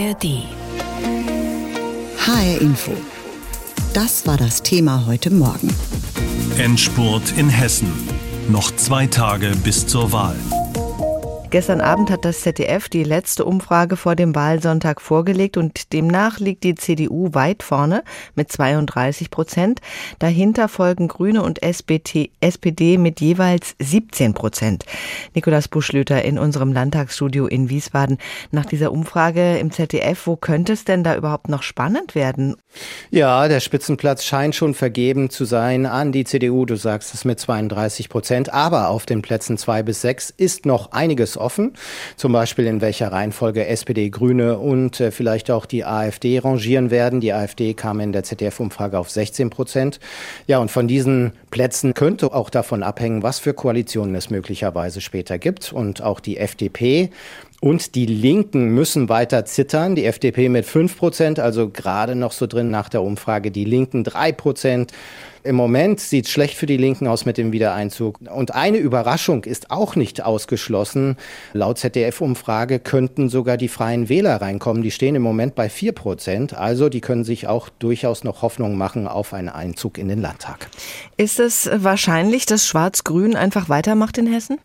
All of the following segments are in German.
ARD. HR Info. Das war das Thema heute Morgen. Endspurt in Hessen. Noch zwei Tage bis zur Wahl. Gestern Abend hat das ZDF die letzte Umfrage vor dem Wahlsonntag vorgelegt und demnach liegt die CDU weit vorne mit 32 Prozent. Dahinter folgen Grüne und SPD, SPD mit jeweils 17 Prozent. Nikolaus Buschlüter in unserem Landtagsstudio in Wiesbaden. Nach dieser Umfrage im ZDF, wo könnte es denn da überhaupt noch spannend werden? Ja, der Spitzenplatz scheint schon vergeben zu sein an die CDU. Du sagst es mit 32 Prozent. Aber auf den Plätzen zwei bis sechs ist noch einiges offen. Zum Beispiel in welcher Reihenfolge SPD, Grüne und äh, vielleicht auch die AfD rangieren werden. Die AfD kam in der ZDF-Umfrage auf 16 Prozent. Ja, und von diesen Plätzen könnte auch davon abhängen, was für Koalitionen es möglicherweise später gibt. Und auch die FDP und die Linken müssen weiter zittern. Die FDP mit 5 Prozent, also gerade noch so drin nach der Umfrage. Die Linken 3 Prozent. Im Moment sieht es schlecht für die Linken aus mit dem Wiedereinzug. Und eine Überraschung ist auch nicht ausgeschlossen. Laut ZDF-Umfrage könnten sogar die Freien Wähler reinkommen. Die stehen im Moment bei 4 Prozent. Also die können sich auch durchaus noch Hoffnung machen auf einen Einzug in den Landtag. Ist es wahrscheinlich, dass Schwarz-Grün einfach weitermacht in Hessen?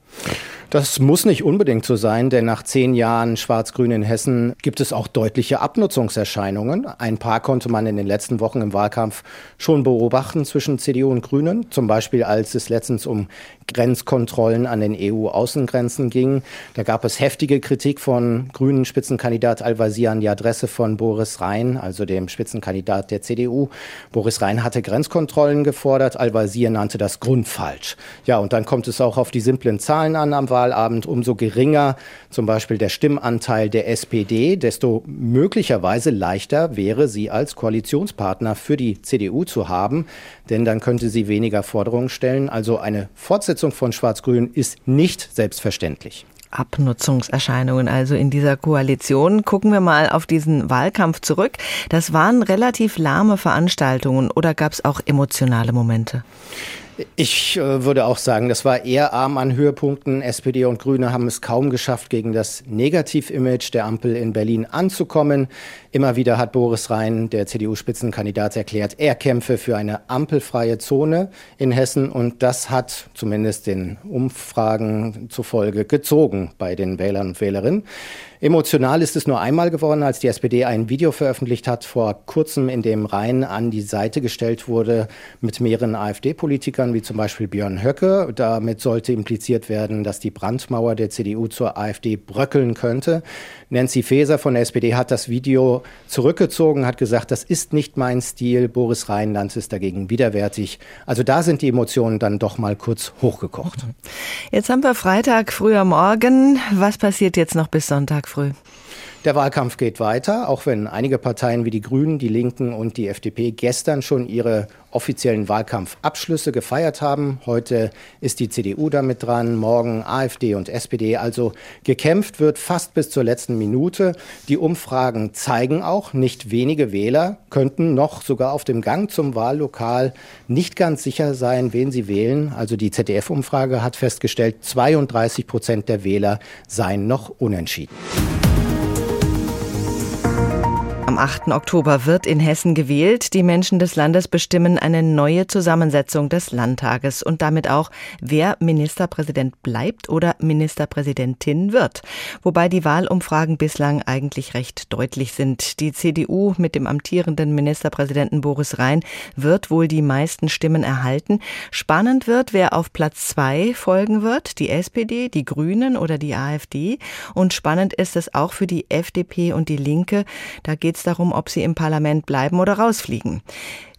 Das muss nicht unbedingt so sein, denn nach zehn Jahren Schwarz-Grün in Hessen gibt es auch deutliche Abnutzungserscheinungen. Ein paar konnte man in den letzten Wochen im Wahlkampf schon beobachten zwischen CDU und Grünen. Zum Beispiel, als es letztens um Grenzkontrollen an den EU-Außengrenzen ging. Da gab es heftige Kritik von grünen Spitzenkandidat Al-Wazir an die Adresse von Boris Rhein, also dem Spitzenkandidat der CDU. Boris Rhein hatte Grenzkontrollen gefordert. Al-Wazir nannte das grundfalsch. Ja, und dann kommt es auch auf die simplen Zahlen an am Wahlabend. Umso geringer zum Beispiel der Stimmanteil der SPD, desto möglicherweise leichter wäre sie als Koalitionspartner für die CDU zu haben, denn dann könnte sie weniger Forderungen stellen. Also eine Fortsetzung von Schwarz-Grün ist nicht selbstverständlich. Abnutzungserscheinungen also in dieser Koalition. Gucken wir mal auf diesen Wahlkampf zurück. Das waren relativ lahme Veranstaltungen oder gab es auch emotionale Momente? Ich äh, würde auch sagen, das war eher arm an Höhepunkten. SPD und Grüne haben es kaum geschafft, gegen das Negativ-Image der Ampel in Berlin anzukommen. Immer wieder hat Boris Rhein, der CDU-Spitzenkandidat, erklärt, er kämpfe für eine ampelfreie Zone in Hessen. Und das hat zumindest den Umfragen zufolge gezogen bei den Wählern und Wählerinnen. Emotional ist es nur einmal geworden, als die SPD ein Video veröffentlicht hat vor kurzem, in dem Rhein an die Seite gestellt wurde mit mehreren AfD-Politikern, wie zum Beispiel Björn Höcke. Damit sollte impliziert werden, dass die Brandmauer der CDU zur AfD bröckeln könnte. Nancy Faeser von der SPD hat das Video zurückgezogen, hat gesagt, das ist nicht mein Stil. Boris Rheinland ist dagegen widerwärtig. Also da sind die Emotionen dann doch mal kurz hochgekocht. Jetzt haben wir Freitag früher Morgen. Was passiert jetzt noch bis Sonntag früh? Der Wahlkampf geht weiter, auch wenn einige Parteien wie die Grünen, die Linken und die FDP gestern schon ihre offiziellen Wahlkampfabschlüsse gefeiert haben. Heute ist die CDU damit dran, morgen AfD und SPD. Also gekämpft wird fast bis zur letzten Minute. Die Umfragen zeigen auch, nicht wenige Wähler könnten noch sogar auf dem Gang zum Wahllokal nicht ganz sicher sein, wen sie wählen. Also die ZDF-Umfrage hat festgestellt, 32 Prozent der Wähler seien noch unentschieden. Am 8. Oktober wird in Hessen gewählt. Die Menschen des Landes bestimmen eine neue Zusammensetzung des Landtages und damit auch, wer Ministerpräsident bleibt oder Ministerpräsidentin wird. Wobei die Wahlumfragen bislang eigentlich recht deutlich sind. Die CDU mit dem amtierenden Ministerpräsidenten Boris Rhein wird wohl die meisten Stimmen erhalten. Spannend wird, wer auf Platz zwei folgen wird. Die SPD, die Grünen oder die AfD. Und spannend ist es auch für die FDP und die Linke. Da geht es darum, ob sie im Parlament bleiben oder rausfliegen.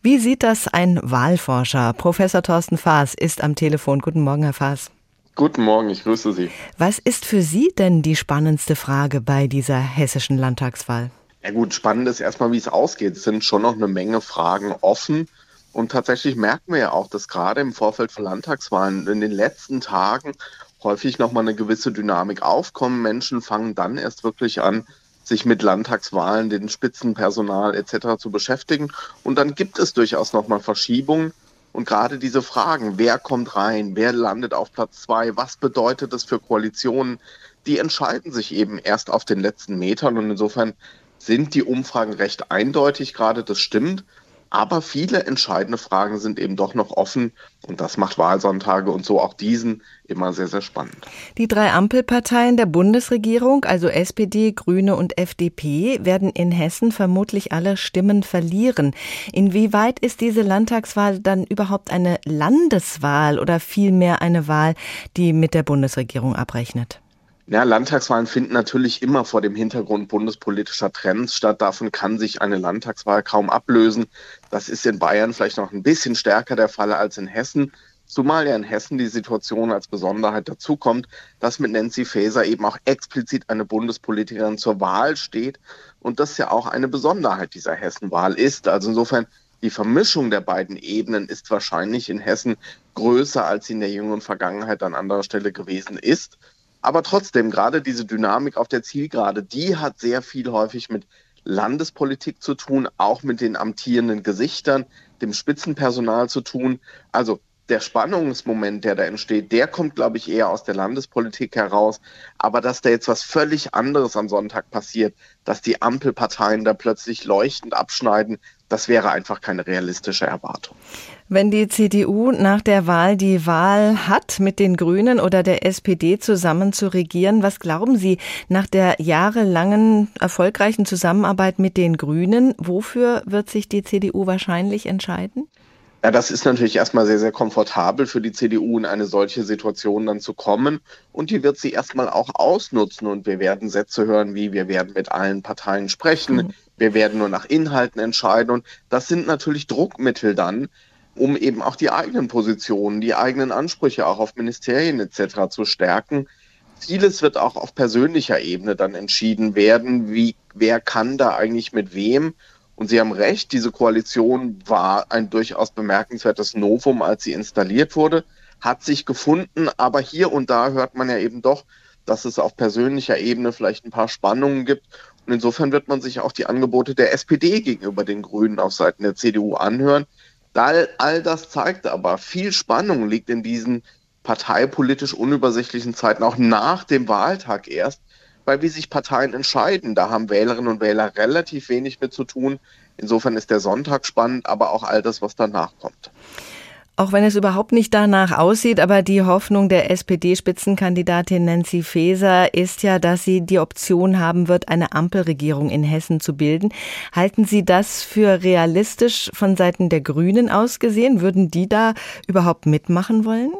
Wie sieht das ein Wahlforscher? Professor Thorsten Faas ist am Telefon. Guten Morgen, Herr Faas. Guten Morgen, ich grüße Sie. Was ist für Sie denn die spannendste Frage bei dieser hessischen Landtagswahl? Ja gut, spannend ist erstmal, wie es ausgeht. Es sind schon noch eine Menge Fragen offen. Und tatsächlich merken wir ja auch, dass gerade im Vorfeld von Landtagswahlen in den letzten Tagen häufig nochmal eine gewisse Dynamik aufkommen. Menschen fangen dann erst wirklich an, sich mit Landtagswahlen, den Spitzenpersonal etc. zu beschäftigen. Und dann gibt es durchaus nochmal Verschiebungen. Und gerade diese Fragen, wer kommt rein, wer landet auf Platz zwei, was bedeutet das für Koalitionen, die entscheiden sich eben erst auf den letzten Metern. Und insofern sind die Umfragen recht eindeutig gerade, das stimmt. Aber viele entscheidende Fragen sind eben doch noch offen und das macht Wahlsonntage und so auch diesen immer sehr, sehr spannend. Die drei Ampelparteien der Bundesregierung, also SPD, Grüne und FDP, werden in Hessen vermutlich alle Stimmen verlieren. Inwieweit ist diese Landtagswahl dann überhaupt eine Landeswahl oder vielmehr eine Wahl, die mit der Bundesregierung abrechnet? Ja, Landtagswahlen finden natürlich immer vor dem Hintergrund bundespolitischer Trends statt. Davon kann sich eine Landtagswahl kaum ablösen. Das ist in Bayern vielleicht noch ein bisschen stärker der Fall als in Hessen. Zumal ja in Hessen die Situation als Besonderheit dazukommt, dass mit Nancy Faeser eben auch explizit eine Bundespolitikerin zur Wahl steht und das ja auch eine Besonderheit dieser Hessenwahl ist. Also insofern die Vermischung der beiden Ebenen ist wahrscheinlich in Hessen größer, als sie in der jüngeren Vergangenheit an anderer Stelle gewesen ist. Aber trotzdem, gerade diese Dynamik auf der Zielgerade, die hat sehr viel häufig mit Landespolitik zu tun, auch mit den amtierenden Gesichtern, dem Spitzenpersonal zu tun. Also der Spannungsmoment, der da entsteht, der kommt, glaube ich, eher aus der Landespolitik heraus. Aber dass da jetzt was völlig anderes am Sonntag passiert, dass die Ampelparteien da plötzlich leuchtend abschneiden, das wäre einfach keine realistische Erwartung. Wenn die CDU nach der Wahl die Wahl hat, mit den Grünen oder der SPD zusammen zu regieren, was glauben Sie nach der jahrelangen erfolgreichen Zusammenarbeit mit den Grünen, wofür wird sich die CDU wahrscheinlich entscheiden? Ja, das ist natürlich erstmal sehr, sehr komfortabel für die CDU, in eine solche Situation dann zu kommen. Und die wird sie erstmal auch ausnutzen. Und wir werden Sätze hören wie, wir werden mit allen Parteien sprechen, mhm. Wir werden nur nach Inhalten entscheiden. Und das sind natürlich Druckmittel dann, um eben auch die eigenen Positionen, die eigenen Ansprüche auch auf Ministerien etc. zu stärken. Vieles wird auch auf persönlicher Ebene dann entschieden werden, wie, wer kann da eigentlich mit wem und Sie haben recht, diese Koalition war ein durchaus bemerkenswertes Novum, als sie installiert wurde, hat sich gefunden, aber hier und da hört man ja eben doch, dass es auf persönlicher Ebene vielleicht ein paar Spannungen gibt. Und insofern wird man sich auch die Angebote der SPD gegenüber den Grünen auf Seiten der CDU anhören. All, all das zeigt aber, viel Spannung liegt in diesen parteipolitisch unübersichtlichen Zeiten, auch nach dem Wahltag erst, weil wie sich Parteien entscheiden, da haben Wählerinnen und Wähler relativ wenig mit zu tun. Insofern ist der Sonntag spannend, aber auch all das, was danach kommt. Auch wenn es überhaupt nicht danach aussieht, aber die Hoffnung der SPD-Spitzenkandidatin Nancy Faeser ist ja, dass sie die Option haben wird, eine Ampelregierung in Hessen zu bilden. Halten Sie das für realistisch von Seiten der Grünen aus gesehen? Würden die da überhaupt mitmachen wollen?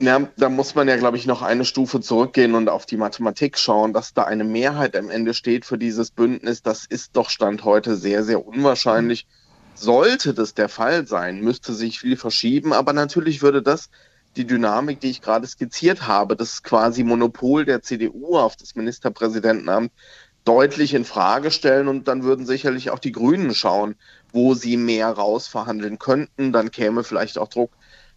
Ja, da muss man ja, glaube ich, noch eine Stufe zurückgehen und auf die Mathematik schauen, dass da eine Mehrheit am Ende steht für dieses Bündnis. Das ist doch Stand heute sehr, sehr unwahrscheinlich. Sollte das der Fall sein, müsste sich viel verschieben, aber natürlich würde das die Dynamik, die ich gerade skizziert habe, das quasi Monopol der CDU auf das Ministerpräsidentenamt deutlich in Frage stellen und dann würden sicherlich auch die Grünen schauen, wo sie mehr rausverhandeln könnten. Dann käme vielleicht auch Druck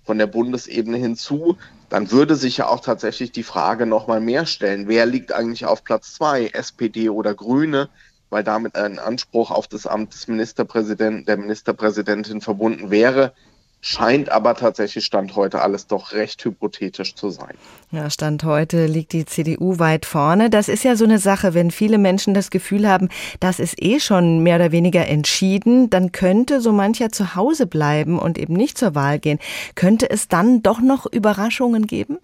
von der Bundesebene hinzu, dann würde sich ja auch tatsächlich die Frage nochmal mehr stellen, wer liegt eigentlich auf Platz zwei, SPD oder Grüne, weil damit ein Anspruch auf das Amt des Ministerpräsidenten, der Ministerpräsidentin verbunden wäre. Scheint aber tatsächlich Stand heute alles doch recht hypothetisch zu sein. Ja, Stand heute liegt die CDU weit vorne. Das ist ja so eine Sache, wenn viele Menschen das Gefühl haben, das ist eh schon mehr oder weniger entschieden, dann könnte so mancher zu Hause bleiben und eben nicht zur Wahl gehen. Könnte es dann doch noch Überraschungen geben?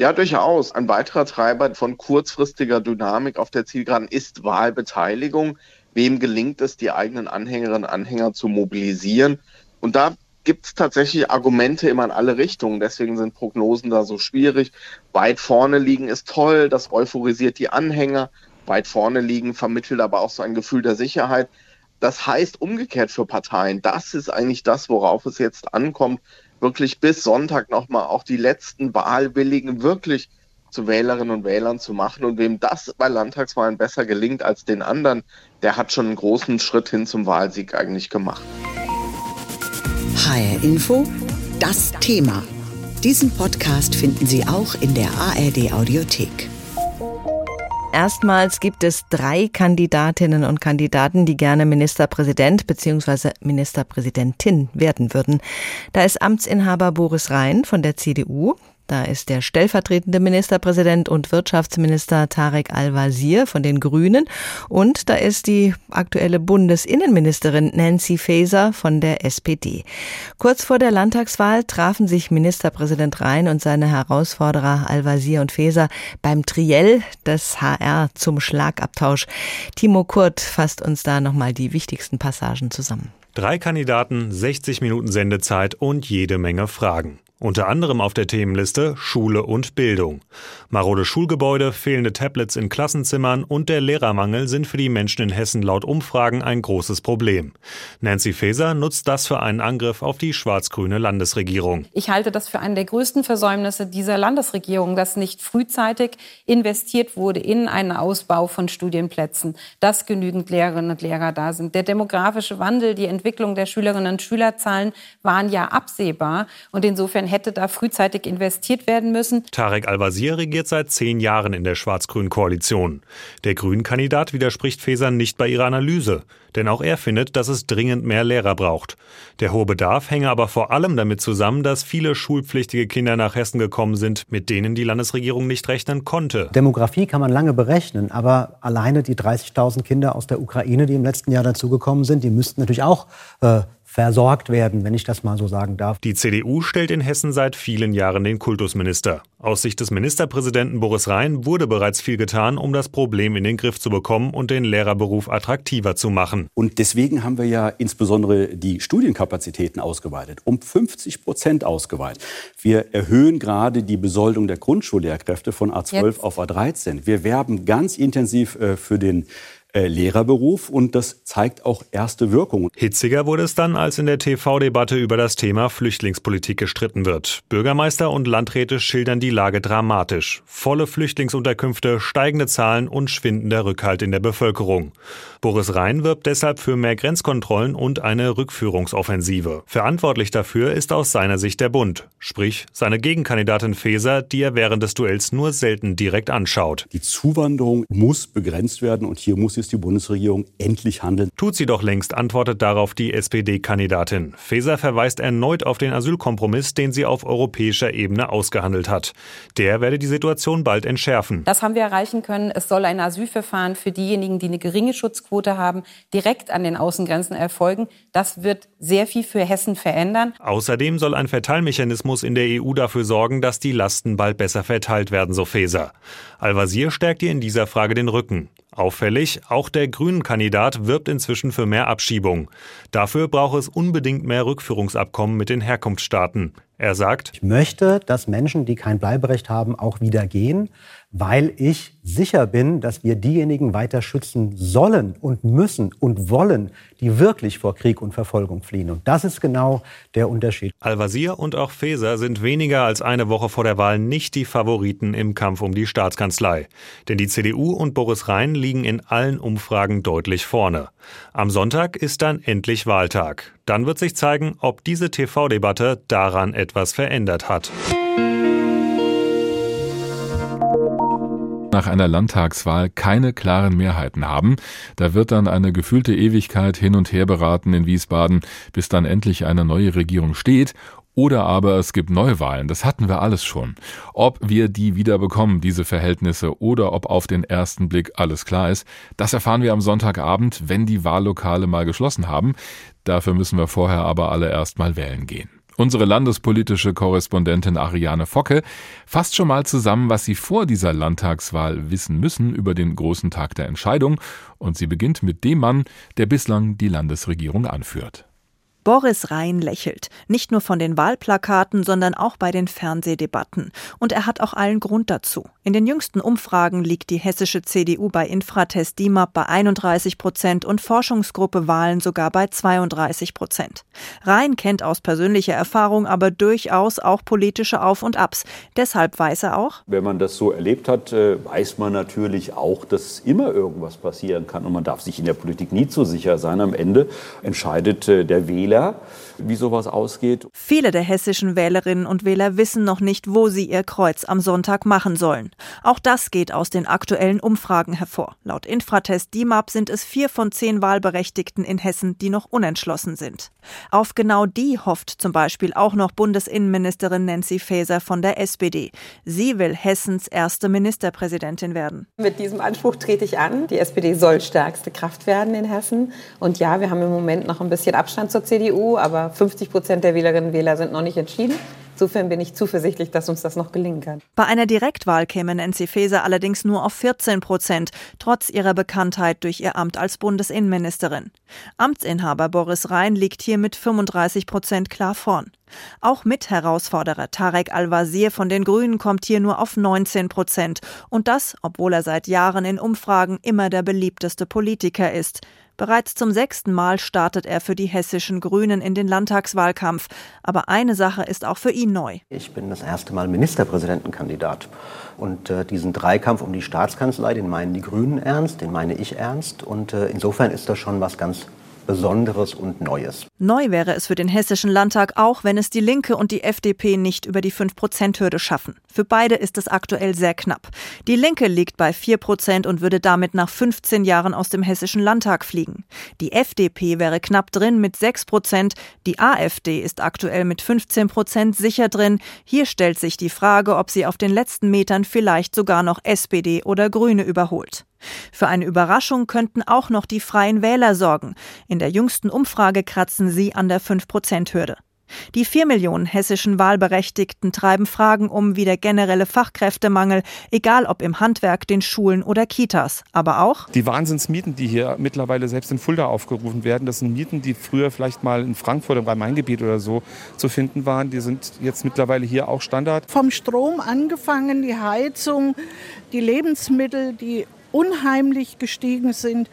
Ja, durchaus. Ein weiterer Treiber von kurzfristiger Dynamik auf der Zielgeraden ist Wahlbeteiligung. Wem gelingt es, die eigenen Anhängerinnen und Anhänger zu mobilisieren? Und da gibt es tatsächlich Argumente immer in alle Richtungen. Deswegen sind Prognosen da so schwierig. Weit vorne liegen ist toll, das euphorisiert die Anhänger. Weit vorne liegen vermittelt aber auch so ein Gefühl der Sicherheit. Das heißt umgekehrt für Parteien, das ist eigentlich das, worauf es jetzt ankommt, wirklich bis Sonntag nochmal auch die letzten Wahlwilligen wirklich zu Wählerinnen und Wählern zu machen. Und wem das bei Landtagswahlen besser gelingt als den anderen, der hat schon einen großen Schritt hin zum Wahlsieg eigentlich gemacht. HR Info, das Thema. Diesen Podcast finden Sie auch in der ARD Audiothek. Erstmals gibt es drei Kandidatinnen und Kandidaten, die gerne Ministerpräsident bzw. Ministerpräsidentin werden würden. Da ist Amtsinhaber Boris Rhein von der CDU, Da ist der stellvertretende Ministerpräsident und Wirtschaftsminister Tarek Al-Wazir von den Grünen und da ist die aktuelle Bundesinnenministerin Nancy Faeser von der SPD. Kurz vor der Landtagswahl trafen sich Ministerpräsident Rhein und seine Herausforderer Al-Wazir und Faeser beim Triell des HR zum Schlagabtausch. Timo Kurt fasst uns da nochmal die wichtigsten Passagen zusammen. Drei Kandidaten, 60 Minuten Sendezeit und jede Menge Fragen. Unter anderem auf der Themenliste Schule und Bildung. Marode Schulgebäude, fehlende Tablets in Klassenzimmern und der Lehrermangel sind für die Menschen in Hessen laut Umfragen ein großes Problem. Nancy Faeser nutzt das für einen Angriff auf die schwarz-grüne Landesregierung. Ich halte das für einen der größten Versäumnisse dieser Landesregierung, dass nicht frühzeitig investiert wurde in einen Ausbau von Studienplätzen, dass genügend Lehrerinnen und Lehrer da sind. Der demografische Wandel, die Entwicklung der Schülerinnen und Schülerzahlen waren ja absehbar und insofern hätte da frühzeitig investiert werden müssen. Tarek Al-Wazir regiert seit zehn Jahren in der schwarz-grünen Koalition. Der Grünen-Kandidat widerspricht Faeser nicht bei ihrer Analyse, denn auch er findet, dass es dringend mehr Lehrer braucht. Der hohe Bedarf hänge aber vor allem damit zusammen, dass viele schulpflichtige Kinder nach Hessen gekommen sind, mit denen die Landesregierung nicht rechnen konnte. Demografie kann man lange berechnen, aber alleine die 30.000 Kinder aus der Ukraine, die im letzten Jahr dazugekommen sind, die müssten natürlich auch äh, versorgt werden, wenn ich das mal so sagen darf. Die CDU stellt in Hessen seit vielen Jahren den Kultusminister. Aus Sicht des Ministerpräsidenten Boris Rhein wurde bereits viel getan, um das Problem in den Griff zu bekommen und den Lehrerberuf attraktiver zu machen. Und deswegen haben wir ja insbesondere die Studienkapazitäten ausgeweitet, um 50 Prozent ausgeweitet. Wir erhöhen gerade die Besoldung der Grundschullehrkräfte von A12 Jetzt. auf A13. Wir werben ganz intensiv äh, für den Lehrerberuf und das zeigt auch erste Wirkung. Hitziger wurde es dann, als in der TV-Debatte über das Thema Flüchtlingspolitik gestritten wird. Bürgermeister und Landräte schildern die Lage dramatisch. Volle Flüchtlingsunterkünfte, steigende Zahlen und schwindender Rückhalt in der Bevölkerung. Boris Rhein wirbt deshalb für mehr Grenzkontrollen und eine Rückführungsoffensive. Verantwortlich dafür ist aus seiner Sicht der Bund, sprich seine Gegenkandidatin Faeser, die er während des Duells nur selten direkt anschaut. Die Zuwanderung muss begrenzt werden und hier muss jetzt die Bundesregierung endlich handeln. Tut sie doch längst, antwortet darauf die SPD-Kandidatin. Faeser verweist erneut auf den Asylkompromiss, den sie auf europäischer Ebene ausgehandelt hat. Der werde die Situation bald entschärfen. Das haben wir erreichen können. Es soll ein Asylverfahren für diejenigen, die eine geringe Schutzquote haben, direkt an den Außengrenzen erfolgen. Das wird sehr viel für Hessen verändern. Außerdem soll ein Verteilmechanismus in der EU dafür sorgen, dass die Lasten bald besser verteilt werden, so Faeser. Al-Wazir stärkt ihr in dieser Frage den Rücken. Auffällig, auch der Grünen-Kandidat wirbt inzwischen für mehr Abschiebung. Dafür braucht es unbedingt mehr Rückführungsabkommen mit den Herkunftsstaaten. Er sagt, ich möchte, dass Menschen, die kein Bleiberecht haben, auch wieder gehen, weil ich sicher bin, dass wir diejenigen weiter schützen sollen und müssen und wollen, die wirklich vor Krieg und Verfolgung fliehen. Und das ist genau der Unterschied. Al-Wazir und auch Faeser sind weniger als eine Woche vor der Wahl nicht die Favoriten im Kampf um die Staatskanzlei. Denn die CDU und Boris Rhein liegen in allen Umfragen deutlich vorne. Am Sonntag ist dann endlich Wahltag. Dann wird sich zeigen, ob diese TV-Debatte daran etwas verändert hat. nach einer Landtagswahl keine klaren Mehrheiten haben. Da wird dann eine gefühlte Ewigkeit hin und her beraten in Wiesbaden, bis dann endlich eine neue Regierung steht oder aber es gibt Neuwahlen. Das hatten wir alles schon. Ob wir die wieder bekommen, diese Verhältnisse, oder ob auf den ersten Blick alles klar ist, das erfahren wir am Sonntagabend, wenn die Wahllokale mal geschlossen haben. Dafür müssen wir vorher aber alle erst mal wählen gehen. Unsere landespolitische Korrespondentin Ariane Focke fasst schon mal zusammen, was Sie vor dieser Landtagswahl wissen müssen über den großen Tag der Entscheidung, und sie beginnt mit dem Mann, der bislang die Landesregierung anführt. Boris Rhein lächelt, nicht nur von den Wahlplakaten, sondern auch bei den Fernsehdebatten. Und er hat auch allen Grund dazu. In den jüngsten Umfragen liegt die hessische CDU bei Infratest DIMAP bei 31 Prozent und Forschungsgruppe Wahlen sogar bei 32 Prozent. Rhein kennt aus persönlicher Erfahrung aber durchaus auch politische Auf und Abs. Deshalb weiß er auch, wenn man das so erlebt hat, äh, weiß man natürlich auch, dass immer irgendwas passieren kann. Und man darf sich in der Politik nie zu sicher sein. Am Ende entscheidet äh, der Wähler, Wähler, wie sowas ausgeht. Viele der hessischen Wählerinnen und Wähler wissen noch nicht, wo sie ihr Kreuz am Sonntag machen sollen. Auch das geht aus den aktuellen Umfragen hervor. Laut Infratest DIMAP sind es vier von zehn Wahlberechtigten in Hessen, die noch unentschlossen sind. Auf genau die hofft zum Beispiel auch noch Bundesinnenministerin Nancy Faeser von der SPD. Sie will Hessens erste Ministerpräsidentin werden. Mit diesem Anspruch trete ich an. Die SPD soll stärkste Kraft werden in Hessen. Und ja, wir haben im Moment noch ein bisschen Abstand zur CDU, aber 50 Prozent der Wählerinnen und Wähler sind noch nicht entschieden. Insofern bin ich zuversichtlich, dass uns das noch gelingen kann. Bei einer Direktwahl käme Nancy Faeser allerdings nur auf 14 Prozent, trotz ihrer Bekanntheit durch ihr Amt als Bundesinnenministerin. Amtsinhaber Boris Rhein liegt hier mit 35 Prozent klar vorn. Auch Mitherausforderer Tarek Al-Wazir von den Grünen kommt hier nur auf 19 Prozent. Und das, obwohl er seit Jahren in Umfragen immer der beliebteste Politiker ist. Bereits zum sechsten Mal startet er für die hessischen Grünen in den Landtagswahlkampf. Aber eine Sache ist auch für ihn neu. Ich bin das erste Mal Ministerpräsidentenkandidat. Und äh, diesen Dreikampf um die Staatskanzlei, den meinen die Grünen ernst, den meine ich ernst. Und äh, insofern ist das schon was ganz Besonderes und Neues. Neu wäre es für den Hessischen Landtag auch, wenn es die Linke und die FDP nicht über die 5-Prozent-Hürde schaffen. Für beide ist es aktuell sehr knapp. Die Linke liegt bei 4 Prozent und würde damit nach 15 Jahren aus dem Hessischen Landtag fliegen. Die FDP wäre knapp drin mit 6 Prozent. Die AfD ist aktuell mit 15 Prozent sicher drin. Hier stellt sich die Frage, ob sie auf den letzten Metern vielleicht sogar noch SPD oder Grüne überholt. Für eine Überraschung könnten auch noch die Freien Wähler sorgen. In der jüngsten Umfrage kratzen sie an der 5-Prozent-Hürde. Die vier Millionen hessischen Wahlberechtigten treiben Fragen um wie der generelle Fachkräftemangel, egal ob im Handwerk, den Schulen oder Kitas, aber auch die Wahnsinnsmieten, die hier mittlerweile selbst in Fulda aufgerufen werden. Das sind Mieten, die früher vielleicht mal in Frankfurt im Rhein-Main-Gebiet oder so zu finden waren. Die sind jetzt mittlerweile hier auch Standard. Vom Strom angefangen, die Heizung, die Lebensmittel, die unheimlich gestiegen sind.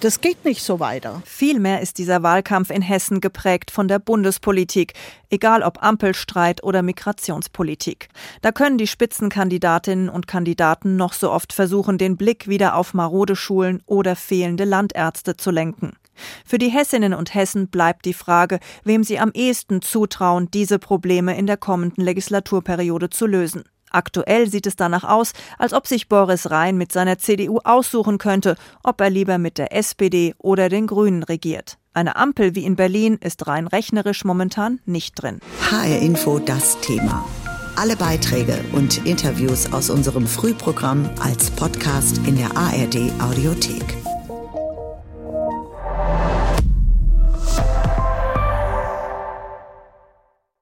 Das geht nicht so weiter. Vielmehr ist dieser Wahlkampf in Hessen geprägt von der Bundespolitik, egal ob Ampelstreit oder Migrationspolitik. Da können die Spitzenkandidatinnen und Kandidaten noch so oft versuchen, den Blick wieder auf marode Schulen oder fehlende Landärzte zu lenken. Für die Hessinnen und Hessen bleibt die Frage, wem sie am ehesten zutrauen, diese Probleme in der kommenden Legislaturperiode zu lösen. Aktuell sieht es danach aus, als ob sich Boris Rhein mit seiner CDU aussuchen könnte, ob er lieber mit der SPD oder den Grünen regiert. Eine Ampel wie in Berlin ist rein rechnerisch momentan nicht drin. HR Info das Thema. Alle Beiträge und Interviews aus unserem Frühprogramm als Podcast in der ARD Audiothek.